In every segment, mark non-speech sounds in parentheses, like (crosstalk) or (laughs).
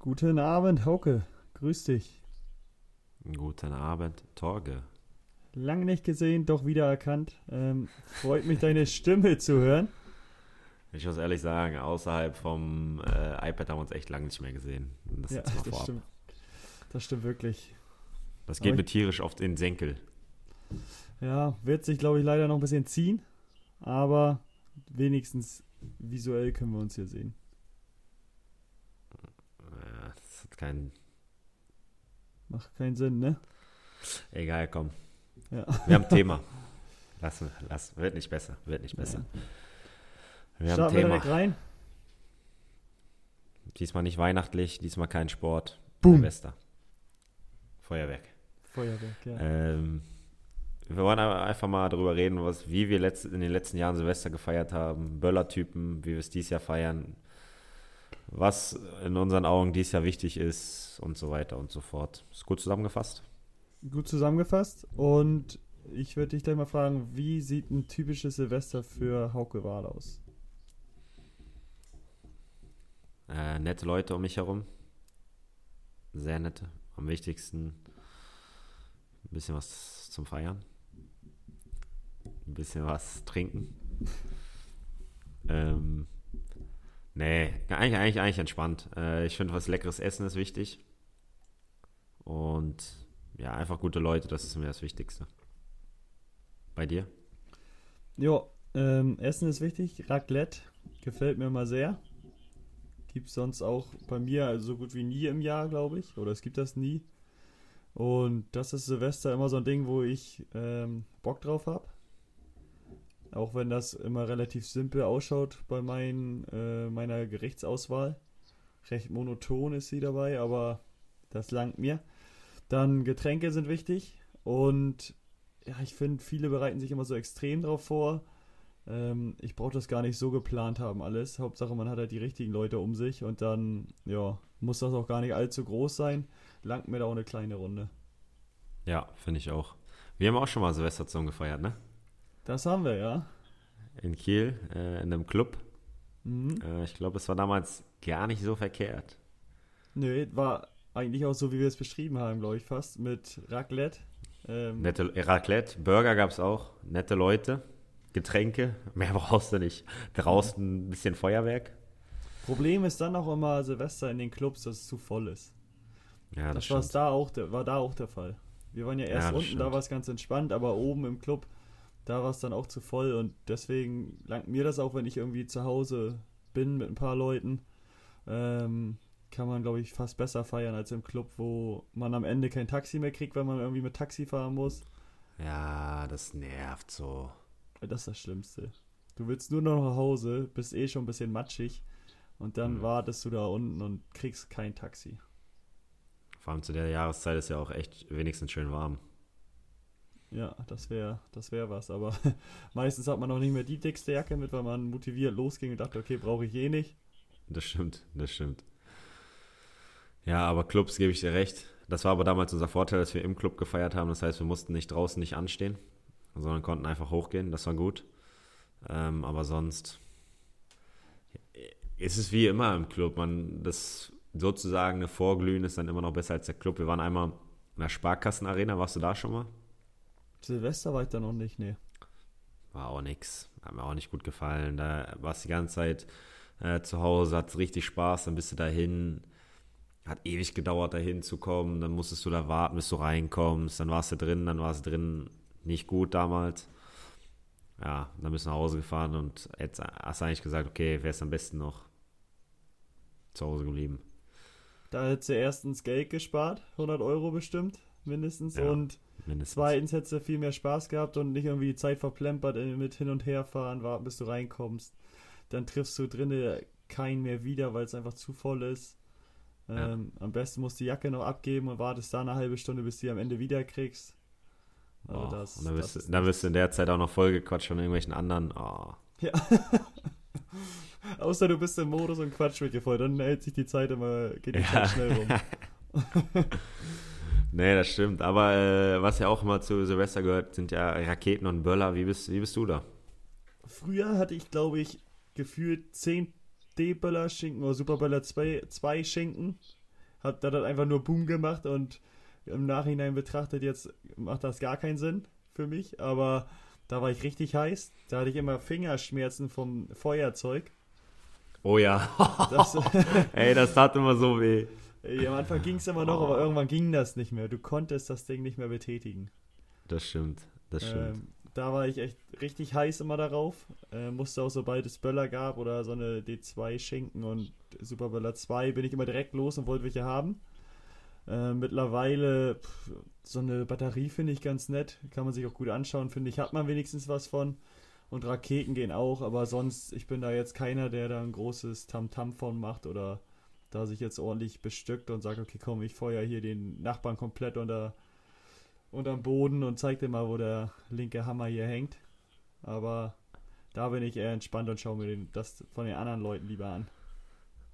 Guten Abend, Hauke. Grüß dich. Guten Abend, Torge. Lange nicht gesehen, doch wieder erkannt. Ähm, freut mich, deine Stimme zu hören. Ich muss ehrlich sagen, außerhalb vom äh, iPad haben wir uns echt lange nicht mehr gesehen. Das, ja, das stimmt. Das stimmt wirklich. Das geht mir tierisch oft in den Senkel. Ja, wird sich, glaube ich, leider noch ein bisschen ziehen. Aber wenigstens visuell können wir uns hier sehen. Ja, das hat keinen. Macht keinen Sinn, ne? Egal, komm. Ja. Wir haben ein Thema. (laughs) Lass, lass, wird nicht besser, wird nicht besser. Ja. Wir Starten haben ein Thema. Wir rein. Diesmal nicht weihnachtlich, diesmal kein Sport. Boom. Silvester. Feuerwerk. Feuerwerk, ja. Ähm, wir wollen einfach mal darüber reden, was, wie wir letzt, in den letzten Jahren Silvester gefeiert haben, Böllertypen, wie wir es dieses Jahr feiern, was in unseren Augen dieses Jahr wichtig ist und so weiter und so fort. Ist gut zusammengefasst? Gut zusammengefasst. Und ich würde dich gleich mal fragen, wie sieht ein typisches Silvester für Hauke Wahl aus? Äh, nette Leute um mich herum. Sehr nette. Am wichtigsten ein bisschen was zum Feiern. Ein bisschen was trinken. ähm, nee, eigentlich, eigentlich, eigentlich entspannt. Äh, ich finde, was leckeres Essen ist wichtig. Und ja, einfach gute Leute, das ist mir das Wichtigste. Bei dir? Ja, ähm, Essen ist wichtig. Raclette gefällt mir immer sehr. Gibt es sonst auch bei mir so gut wie nie im Jahr, glaube ich. Oder es gibt das nie. Und das ist Silvester immer so ein Ding, wo ich ähm, Bock drauf habe. Auch wenn das immer relativ simpel ausschaut bei mein, äh, meiner Gerichtsauswahl. Recht monoton ist sie dabei, aber das langt mir. Dann Getränke sind wichtig und ja, ich finde, viele bereiten sich immer so extrem drauf vor. Ähm, ich brauche das gar nicht so geplant haben, alles. Hauptsache, man hat halt die richtigen Leute um sich und dann, ja, muss das auch gar nicht allzu groß sein langt mir da auch eine kleine Runde. Ja, finde ich auch. Wir haben auch schon mal Silvester gefeiert, ne? Das haben wir, ja. In Kiel, äh, in einem Club. Mhm. Äh, ich glaube, es war damals gar nicht so verkehrt. Nö, war eigentlich auch so, wie wir es beschrieben haben, glaube ich, fast. Mit Raclette. Ähm, nette Raclette, Burger gab es auch, nette Leute, Getränke, mehr (laughs) brauchst du nicht. Draußen ein bisschen Feuerwerk. Problem ist dann auch immer Silvester in den Clubs, dass es zu voll ist. Ja, das, das da auch war da auch der Fall. Wir waren ja erst ja, unten, stimmt. da war es ganz entspannt, aber oben im Club, da war es dann auch zu voll und deswegen langt mir das auch, wenn ich irgendwie zu Hause bin mit ein paar Leuten. Ähm, kann man, glaube ich, fast besser feiern als im Club, wo man am Ende kein Taxi mehr kriegt, wenn man irgendwie mit Taxi fahren muss. Ja, das nervt so. Das ist das Schlimmste. Du willst nur noch nach Hause, bist eh schon ein bisschen matschig und dann mhm. wartest du da unten und kriegst kein Taxi. Vor allem zu der Jahreszeit ist ja auch echt wenigstens schön warm. Ja, das wäre das wär was. Aber (laughs) meistens hat man noch nicht mehr die dickste Jacke mit, weil man motiviert losging und dachte, okay, brauche ich eh nicht. Das stimmt, das stimmt. Ja, aber Clubs gebe ich dir recht. Das war aber damals unser Vorteil, dass wir im Club gefeiert haben. Das heißt, wir mussten nicht draußen nicht anstehen, sondern konnten einfach hochgehen. Das war gut. Ähm, aber sonst ist es wie immer im Club. Man, das sozusagen eine Vorglühen ist dann immer noch besser als der Club. Wir waren einmal in der Sparkassenarena, warst du da schon mal? Silvester war ich da noch nicht, nee. War auch nix. Hat mir auch nicht gut gefallen. Da warst du die ganze Zeit äh, zu Hause, hat richtig Spaß, dann bist du dahin. Hat ewig gedauert, dahin zu kommen. Dann musstest du da warten, bis du reinkommst. Dann warst du drin, dann war es drin nicht gut damals. Ja, dann bist du nach Hause gefahren und jetzt hast du eigentlich gesagt, okay, wäre es am besten noch zu Hause geblieben. Da hättest du erstens Geld gespart, 100 Euro bestimmt, mindestens. Ja, und mindestens. zweitens hättest du viel mehr Spaß gehabt und nicht irgendwie die Zeit verplempert mit hin und her fahren, warten, bis du reinkommst. Dann triffst du drinnen keinen mehr wieder, weil es einfach zu voll ist. Ja. Ähm, am besten musst du die Jacke noch abgeben und wartest da eine halbe Stunde, bis du die am Ende wieder kriegst. Also oh, das, und dann wirst, dann wirst du in der Zeit auch noch vollgequatscht von irgendwelchen anderen. Oh. Ja. (laughs) Außer du bist im Modus und quatsch mit dir voll, dann hält sich die Zeit immer, geht die ja. Zeit schnell rum. (laughs) nee, das stimmt. Aber äh, was ja auch immer zu Silvester gehört, sind ja Raketen und Böller. Wie bist, wie bist du da? Früher hatte ich, glaube ich, gefühlt 10 D-Böller, Schinken oder Superböller 2 Schinken. hat dann einfach nur Boom gemacht und im Nachhinein betrachtet jetzt macht das gar keinen Sinn für mich, aber da war ich richtig heiß. Da hatte ich immer Fingerschmerzen vom Feuerzeug. Oh ja. Das, (laughs) Ey, das tat immer so weh. Ey, am Anfang ging es immer noch, oh. aber irgendwann ging das nicht mehr. Du konntest das Ding nicht mehr betätigen. Das stimmt, das stimmt. Ähm, da war ich echt richtig heiß immer darauf. Äh, musste auch, sobald es Böller gab oder so eine D2 Schinken und Super Böller 2, bin ich immer direkt los und wollte welche haben. Äh, mittlerweile, pff, so eine Batterie finde ich ganz nett. Kann man sich auch gut anschauen, finde ich. Hat man wenigstens was von. Und Raketen gehen auch, aber sonst, ich bin da jetzt keiner, der da ein großes Tamtam -Tam von macht oder da sich jetzt ordentlich bestückt und sagt, okay, komm, ich feuer hier den Nachbarn komplett unter unterm Boden und zeig dir mal, wo der linke Hammer hier hängt. Aber da bin ich eher entspannt und schaue mir den, das von den anderen Leuten lieber an.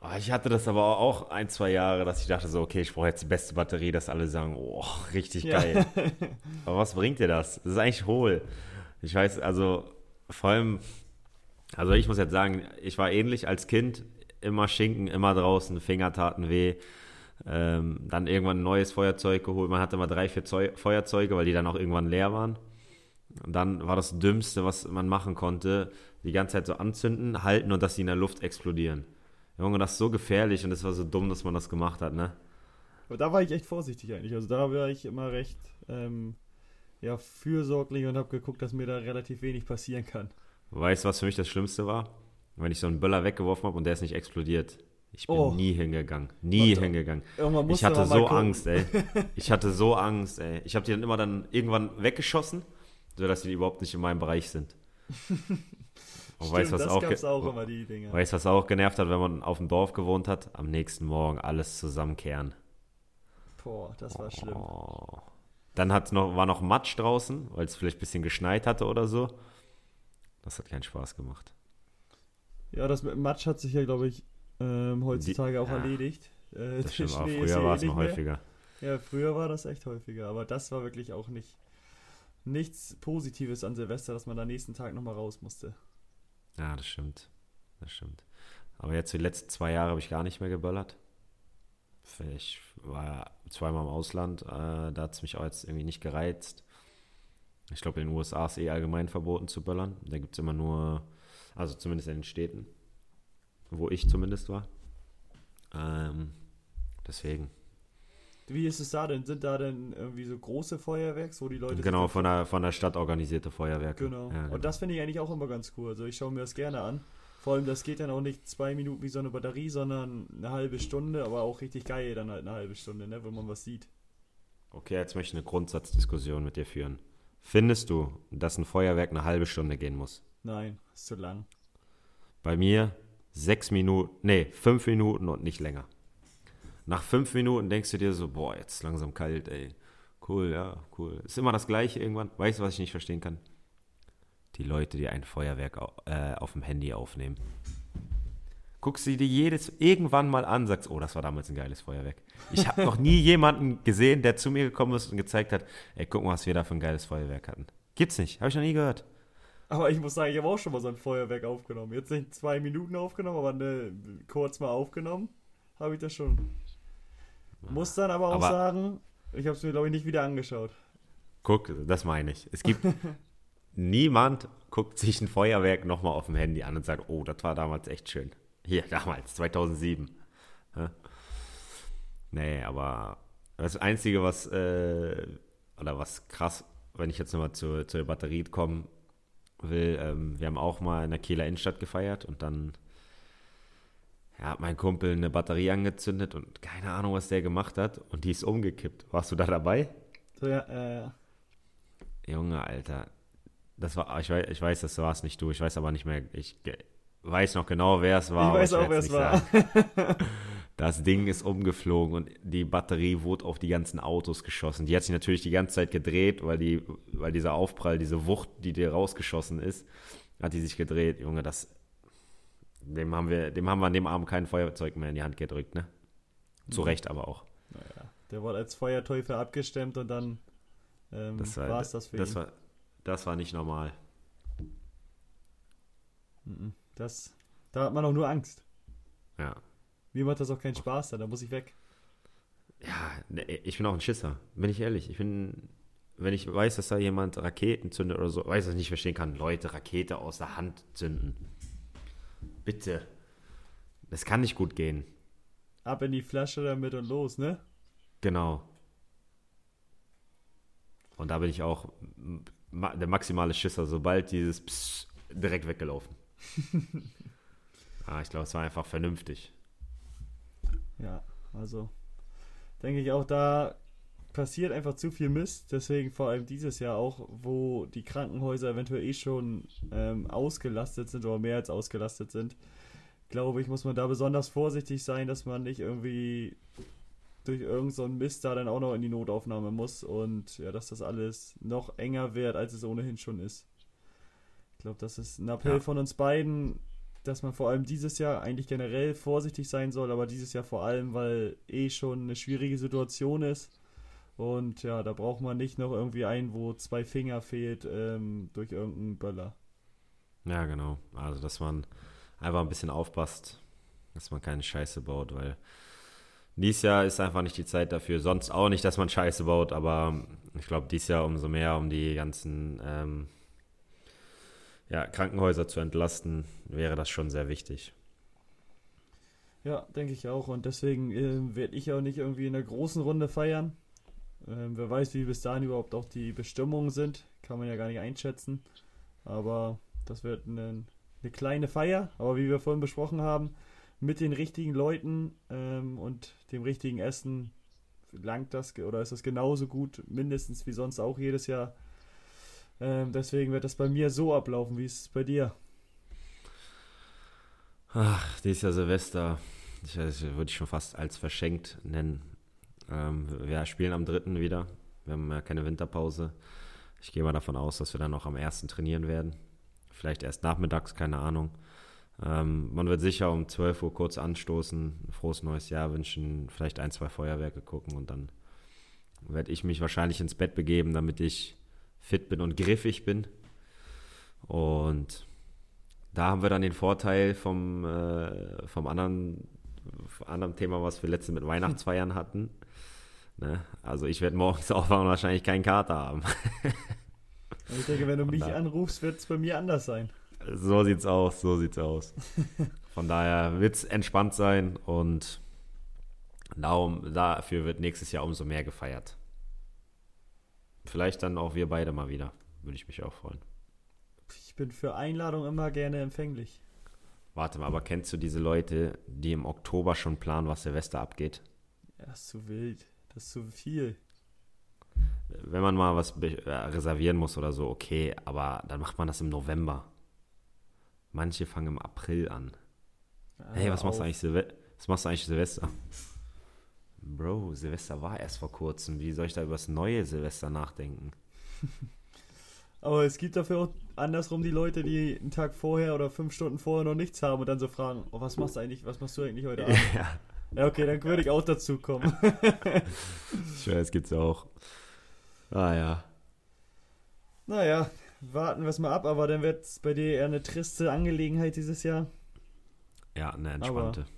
Oh, ich hatte das aber auch ein, zwei Jahre, dass ich dachte so, okay, ich brauche jetzt die beste Batterie, dass alle sagen, oh, richtig geil. Ja. (laughs) aber was bringt dir das? Das ist eigentlich hohl. Ich weiß, also vor allem, also ich muss jetzt sagen, ich war ähnlich als Kind, immer Schinken, immer draußen, Finger taten weh. Ähm, dann irgendwann ein neues Feuerzeug geholt. Man hatte immer drei, vier Zeu Feuerzeuge, weil die dann auch irgendwann leer waren. Und dann war das Dümmste, was man machen konnte, die ganze Zeit so anzünden, halten und dass sie in der Luft explodieren. Junge, das ist so gefährlich und es war so dumm, dass man das gemacht hat, ne? Aber da war ich echt vorsichtig eigentlich. Also da war ich immer recht ähm, ja, fürsorglich und habe geguckt, dass mir da relativ wenig passieren kann. Weißt du, was für mich das Schlimmste war? Wenn ich so einen Böller weggeworfen habe und der ist nicht explodiert. Ich bin oh. nie hingegangen. Nie und, hingegangen. (laughs) Ich hatte so. Angst, ey. Ich hatte so Angst, ey. Ich habe die dann immer dann irgendwann weggeschossen, sodass die überhaupt nicht in meinem Bereich sind. (laughs) Und weißt was auch, auch immer die Dinge. Weißt was auch genervt hat, wenn man auf dem Dorf gewohnt hat? Am nächsten Morgen alles zusammenkehren. Boah, das war schlimm. Oh. Dann hat's noch, war noch Matsch draußen, weil es vielleicht ein bisschen geschneit hatte oder so. Das hat keinen Spaß gemacht. Ja, das mit Matsch hat sich ja, glaube ich, ähm, heutzutage die, auch ja, erledigt. Äh, das (laughs) stimmt, aber früher war es noch häufiger. Ja, früher war das echt häufiger, aber das war wirklich auch nicht nichts Positives an Silvester, dass man am nächsten Tag nochmal raus musste. Ja, das stimmt. Das stimmt. Aber jetzt die letzten zwei Jahre habe ich gar nicht mehr geböllert. Ich war zweimal im Ausland, äh, da hat es mich auch jetzt irgendwie nicht gereizt. Ich glaube, in den USA ist eh allgemein verboten zu böllern. Da gibt es immer nur, also zumindest in den Städten, wo ich zumindest war. Ähm, deswegen. Wie ist es da denn? Sind da denn irgendwie so große Feuerwerks, wo die Leute. Genau, von der, von der Stadt organisierte Feuerwerke. Genau. Ja, genau. Und das finde ich eigentlich auch immer ganz cool. Also ich schaue mir das gerne an. Vor allem, das geht dann auch nicht zwei Minuten wie so eine Batterie, sondern eine halbe Stunde, aber auch richtig geil dann halt eine halbe Stunde, ne, wenn man was sieht. Okay, jetzt möchte ich eine Grundsatzdiskussion mit dir führen. Findest du, dass ein Feuerwerk eine halbe Stunde gehen muss? Nein, ist zu lang. Bei mir sechs Minuten, nee, fünf Minuten und nicht länger. Nach fünf Minuten denkst du dir so, boah, jetzt langsam kalt, ey. Cool, ja, cool. Ist immer das Gleiche irgendwann. Weißt du, was ich nicht verstehen kann? Die Leute, die ein Feuerwerk äh, auf dem Handy aufnehmen. Guckst du dir jedes irgendwann mal an, sagst, oh, das war damals ein geiles Feuerwerk. Ich habe noch nie (laughs) jemanden gesehen, der zu mir gekommen ist und gezeigt hat, ey, guck mal, was wir da für ein geiles Feuerwerk hatten. Gibt's nicht, habe ich noch nie gehört. Aber ich muss sagen, ich habe auch schon mal so ein Feuerwerk aufgenommen. Jetzt nicht zwei Minuten aufgenommen, aber ne, kurz mal aufgenommen, habe ich das schon. Muss dann aber auch aber sagen, ich habe es mir, glaube ich, nicht wieder angeschaut. Guck, das meine ich. Es gibt (laughs) niemand, guckt sich ein Feuerwerk nochmal auf dem Handy an und sagt, oh, das war damals echt schön. Hier, damals, 2007. Ja. Nee, aber das Einzige, was, äh, oder was krass, wenn ich jetzt nochmal zur, zur Batterie komme, will, ähm, wir haben auch mal in der Kieler Innenstadt gefeiert und dann ja, hat mein Kumpel eine Batterie angezündet und keine Ahnung, was der gemacht hat und die ist umgekippt. Warst du da dabei? So, ja, äh. Junge, Alter. Das war, ich weiß, ich weiß, das war es nicht du, ich weiß aber nicht mehr, ich weiß noch genau, wer es war. Ich weiß auch, wer es war. (laughs) Das Ding ist umgeflogen und die Batterie wurde auf die ganzen Autos geschossen. Die hat sich natürlich die ganze Zeit gedreht, weil, die, weil dieser Aufprall, diese Wucht, die dir rausgeschossen ist, hat die sich gedreht. Junge, das. Dem haben wir, dem haben wir an dem Abend kein Feuerzeug mehr in die Hand gedrückt, ne? Zu mhm. Recht aber auch. Naja, der wurde als Feuerteufel abgestemmt und dann ähm, war es das für das ihn. War, das war nicht normal. Mhm. Das, da hat man auch nur Angst. Ja. Mir macht das auch keinen Spaß, dann, da muss ich weg. Ja, ne, ich bin auch ein Schisser, bin ich ehrlich. Ich bin, wenn ich weiß, dass da jemand Raketen zündet oder so, weiß, dass ich nicht verstehen kann, Leute Rakete aus der Hand zünden. Bitte. Das kann nicht gut gehen. Ab in die Flasche damit und los, ne? Genau. Und da bin ich auch der maximale Schisser, sobald dieses Psst direkt weggelaufen. (laughs) ah, ich glaube, es war einfach vernünftig. Ja, also denke ich auch, da passiert einfach zu viel Mist. Deswegen vor allem dieses Jahr auch, wo die Krankenhäuser eventuell eh schon ähm, ausgelastet sind oder mehr als ausgelastet sind, glaube ich, muss man da besonders vorsichtig sein, dass man nicht irgendwie durch irgendeinen so Mist da dann auch noch in die Notaufnahme muss und ja, dass das alles noch enger wird, als es ohnehin schon ist. Ich glaube, das ist ein Appell ja. von uns beiden, dass man vor allem dieses Jahr eigentlich generell vorsichtig sein soll, aber dieses Jahr vor allem, weil eh schon eine schwierige Situation ist. Und ja, da braucht man nicht noch irgendwie einen, wo zwei Finger fehlt ähm, durch irgendeinen Böller. Ja, genau. Also, dass man einfach ein bisschen aufpasst, dass man keine Scheiße baut, weil dieses Jahr ist einfach nicht die Zeit dafür. Sonst auch nicht, dass man Scheiße baut, aber ich glaube, dieses Jahr umso mehr, um die ganzen ähm, ja, Krankenhäuser zu entlasten, wäre das schon sehr wichtig. Ja, denke ich auch. Und deswegen äh, werde ich auch nicht irgendwie in einer großen Runde feiern. Ähm, wer weiß, wie bis dahin überhaupt auch die Bestimmungen sind. Kann man ja gar nicht einschätzen. Aber das wird eine, eine kleine Feier. Aber wie wir vorhin besprochen haben, mit den richtigen Leuten ähm, und dem richtigen Essen langt das oder ist das genauso gut, mindestens wie sonst auch jedes Jahr. Ähm, deswegen wird das bei mir so ablaufen. Wie es bei dir? Ach, dieses Jahr Silvester, ich, würde ich schon fast als verschenkt nennen. Ähm, wir spielen am 3. wieder. Wir haben ja keine Winterpause. Ich gehe mal davon aus, dass wir dann noch am 1. trainieren werden. Vielleicht erst nachmittags, keine Ahnung. Ähm, man wird sicher um 12 Uhr kurz anstoßen, ein frohes neues Jahr wünschen, vielleicht ein, zwei Feuerwerke gucken und dann werde ich mich wahrscheinlich ins Bett begeben, damit ich fit bin und griffig bin. Und da haben wir dann den Vorteil vom, äh, vom anderen, anderen Thema, was wir letztens mit (laughs) Weihnachtsfeiern hatten. Ne? Also ich werde morgens (laughs) aufwachen und wahrscheinlich keinen Kater haben. (laughs) ich denke, wenn du mich anrufst, wird es bei mir anders sein. So sieht's aus, so sieht's aus. Von daher wird es entspannt sein und darum, dafür wird nächstes Jahr umso mehr gefeiert. Vielleicht dann auch wir beide mal wieder. Würde ich mich auch freuen. Ich bin für Einladungen immer gerne empfänglich. Warte mal, aber kennst du diese Leute, die im Oktober schon planen, was Silvester abgeht? Ja, ist zu wild. Das ist zu viel. Wenn man mal was reservieren muss oder so, okay, aber dann macht man das im November. Manche fangen im April an. Ah, hey, was machst, du eigentlich was machst du eigentlich Silvester? Bro, Silvester war erst vor kurzem. Wie soll ich da über das neue Silvester nachdenken? (laughs) Aber es gibt dafür auch andersrum die Leute, die einen Tag vorher oder fünf Stunden vorher noch nichts haben und dann so fragen, oh, was machst du eigentlich, was machst du eigentlich heute Abend? Ja, ja okay, dann würde ich auch dazu kommen. (laughs) ich weiß, gibt's auch. Ah ja. Naja, warten wir es mal ab, aber dann wird es bei dir eher eine triste Angelegenheit dieses Jahr. Ja, eine entspannte. Aber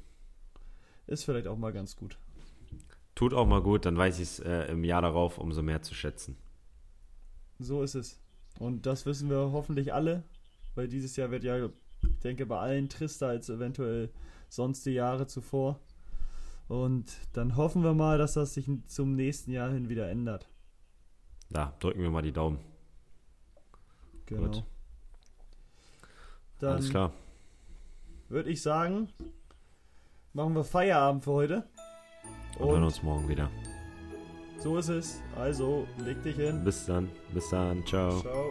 ist vielleicht auch mal ganz gut. Tut auch mal gut, dann weiß ich es äh, im Jahr darauf umso mehr zu schätzen. So ist es. Und das wissen wir hoffentlich alle, weil dieses Jahr wird ja, ich denke, bei allen trister als eventuell sonst die Jahre zuvor. Und dann hoffen wir mal, dass das sich zum nächsten Jahr hin wieder ändert. Da drücken wir mal die Daumen. Genau. Gut. Dann Alles klar. Würde ich sagen, machen wir Feierabend für heute. Und, Und hören uns morgen wieder. So ist es. Also, leg dich hin. Bis dann. Bis dann. Ciao. Ciao.